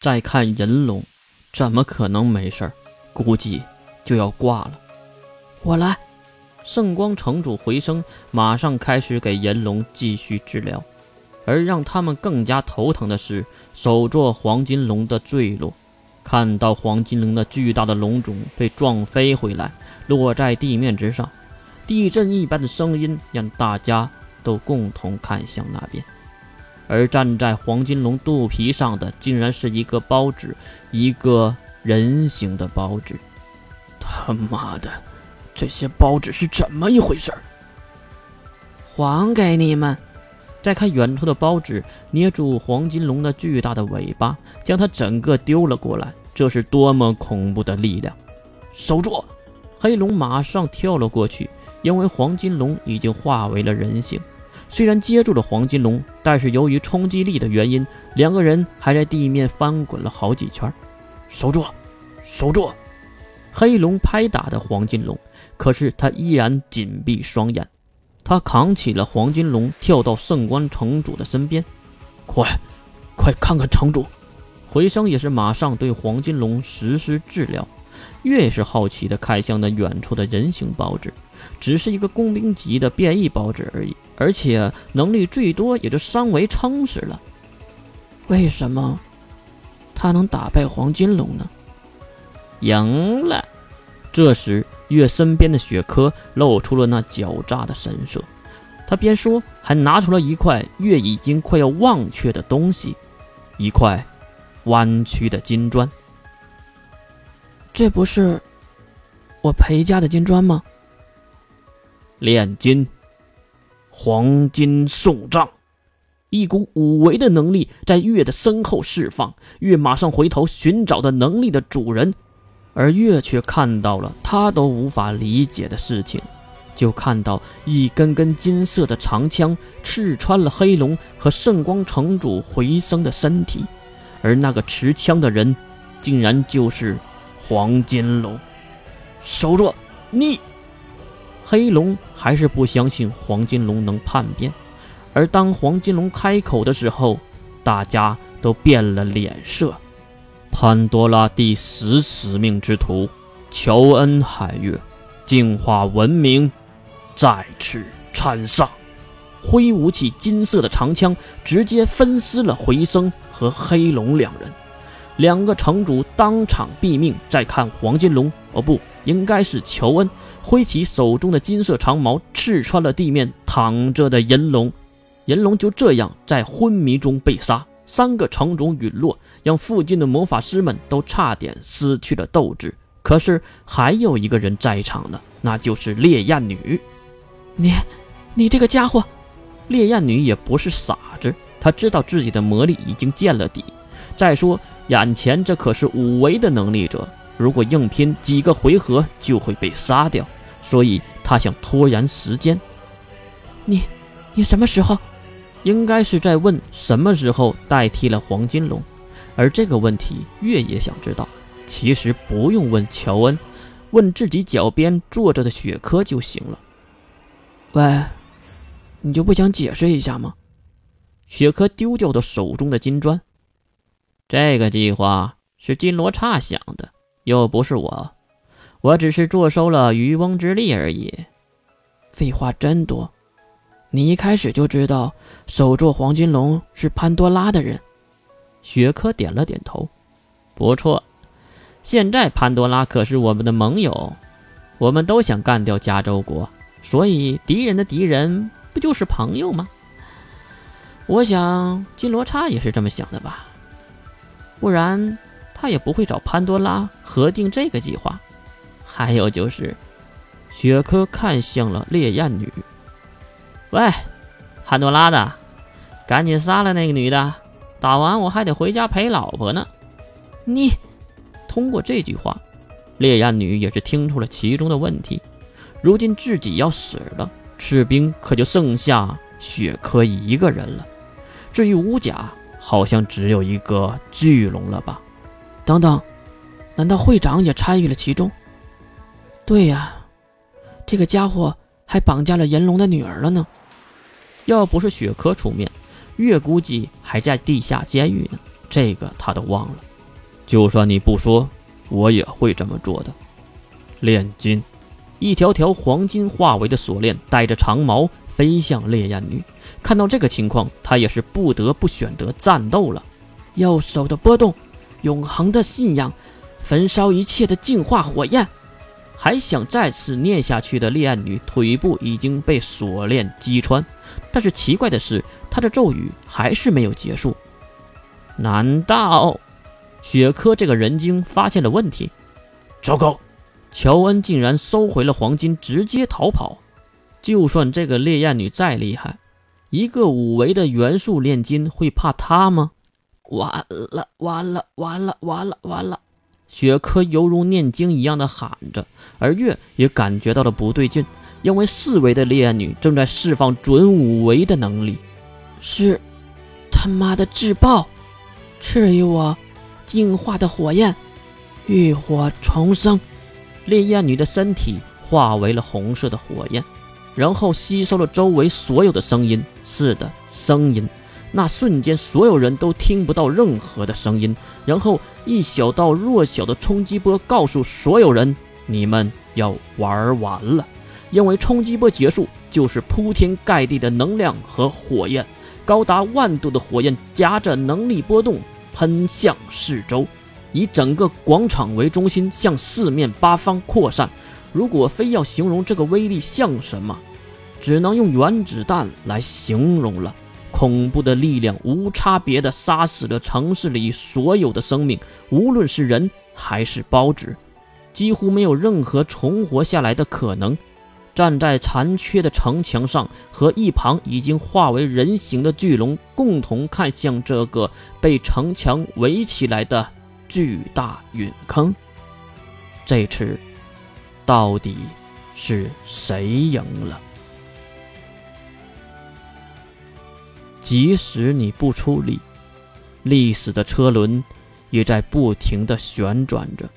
再看银龙，怎么可能没事？估计就要挂了。我来。圣光城主回声，马上开始给银龙继续治疗。而让他们更加头疼的是，首座黄金龙的坠落。看到黄金龙的巨大的龙种被撞飞回来，落在地面之上，地震一般的声音让大家都共同看向那边。而站在黄金龙肚皮上的，竟然是一个包纸，一个人形的包纸。他妈的，这些包纸是怎么一回事？还给你们。再看远处的包纸，捏住黄金龙的巨大的尾巴，将它整个丢了过来。这是多么恐怖的力量！守住！黑龙马上跳了过去，因为黄金龙已经化为了人形。虽然接住了黄金龙，但是由于冲击力的原因，两个人还在地面翻滚了好几圈。守住！守住！黑龙拍打的黄金龙，可是他依然紧闭双眼。他扛起了黄金龙，跳到圣光城主的身边。快，快看看城主！回声也是马上对黄金龙实施治疗。越是好奇的看向那远处的人形包纸，只是一个工兵级的变异包纸而已，而且能力最多也就三维撑死了。为什么他能打败黄金龙呢？赢了。这时。月身边的雪珂露出了那狡诈的神色，他边说还拿出了一块月已经快要忘却的东西，一块弯曲的金砖。这不是我裴家的金砖吗？炼金，黄金送葬，一股五维的能力在月的身后释放，月马上回头寻找的能力的主人。而月却看到了他都无法理解的事情，就看到一根根金色的长枪刺穿了黑龙和圣光城主回声的身体，而那个持枪的人，竟然就是黄金龙。守住！你，黑龙还是不相信黄金龙能叛变，而当黄金龙开口的时候，大家都变了脸色。潘多拉第十使命之徒乔恩海月，净化文明再次参上，挥舞起金色的长枪，直接分尸了回声和黑龙两人。两个城主当场毙命。再看黄金龙，哦，不应该是乔恩，挥起手中的金色长矛，刺穿了地面躺着的银龙。银龙就这样在昏迷中被杀。三个城主陨落，让附近的魔法师们都差点失去了斗志。可是还有一个人在场呢，那就是烈焰女。你，你这个家伙！烈焰女也不是傻子，她知道自己的魔力已经见了底。再说，眼前这可是五维的能力者，如果硬拼几个回合就会被杀掉，所以他想拖延时间。你，你什么时候？应该是在问什么时候代替了黄金龙，而这个问题月也想知道。其实不用问乔恩，问自己脚边坐着的雪珂就行了。喂，你就不想解释一下吗？雪珂丢掉的手中的金砖。这个计划是金罗刹想的，又不是我，我只是坐收了渔翁之利而已。废话真多。你一开始就知道手座黄金龙是潘多拉的人，雪珂点了点头。不错，现在潘多拉可是我们的盟友，我们都想干掉加州国，所以敌人的敌人不就是朋友吗？我想金罗刹也是这么想的吧，不然他也不会找潘多拉核定这个计划。还有就是，雪珂看向了烈焰女。喂，潘多拉的，赶紧杀了那个女的，打完我还得回家陪老婆呢。你通过这句话，烈焰女也是听出了其中的问题。如今自己要死了，士兵可就剩下雪珂一个人了。至于武甲，好像只有一个巨龙了吧？等等，难道会长也参与了其中？对呀，这个家伙还绑架了炎龙的女儿了呢。要不是雪珂出面，月估计还在地下监狱呢。这个他都忘了。就算你不说，我也会这么做的。炼金，一条条黄金化为的锁链带着长矛飞向烈焰女。看到这个情况，他也是不得不选择战斗了。右手的波动，永恒的信仰，焚烧一切的净化火焰。还想再次念下去的烈焰女腿部已经被锁链击穿，但是奇怪的是，她的咒语还是没有结束。难道雪珂这个人精发现了问题？糟糕！乔恩竟然收回了黄金，直接逃跑。就算这个烈焰女再厉害，一个五维的元素炼金会怕她吗？完了，完了，完了，完了，完了！雪珂犹如念经一样的喊着，而月也感觉到了不对劲，因为四维的烈焰女正在释放准五维的能力，是他妈的自爆！赐予我净化的火焰，浴火重生！烈焰女的身体化为了红色的火焰，然后吸收了周围所有的声音。是的，声音。那瞬间，所有人都听不到任何的声音。然后，一小道弱小的冲击波告诉所有人：“你们要玩完了，因为冲击波结束就是铺天盖地的能量和火焰，高达万度的火焰夹着能力波动喷向四周，以整个广场为中心向四面八方扩散。如果非要形容这个威力像什么，只能用原子弹来形容了。”恐怖的力量无差别地杀死了城市里所有的生命，无论是人还是包纸，几乎没有任何存活下来的可能。站在残缺的城墙上，和一旁已经化为人形的巨龙共同看向这个被城墙围起来的巨大陨坑。这次，到底是谁赢了？即使你不出力，历史的车轮也在不停的旋转着。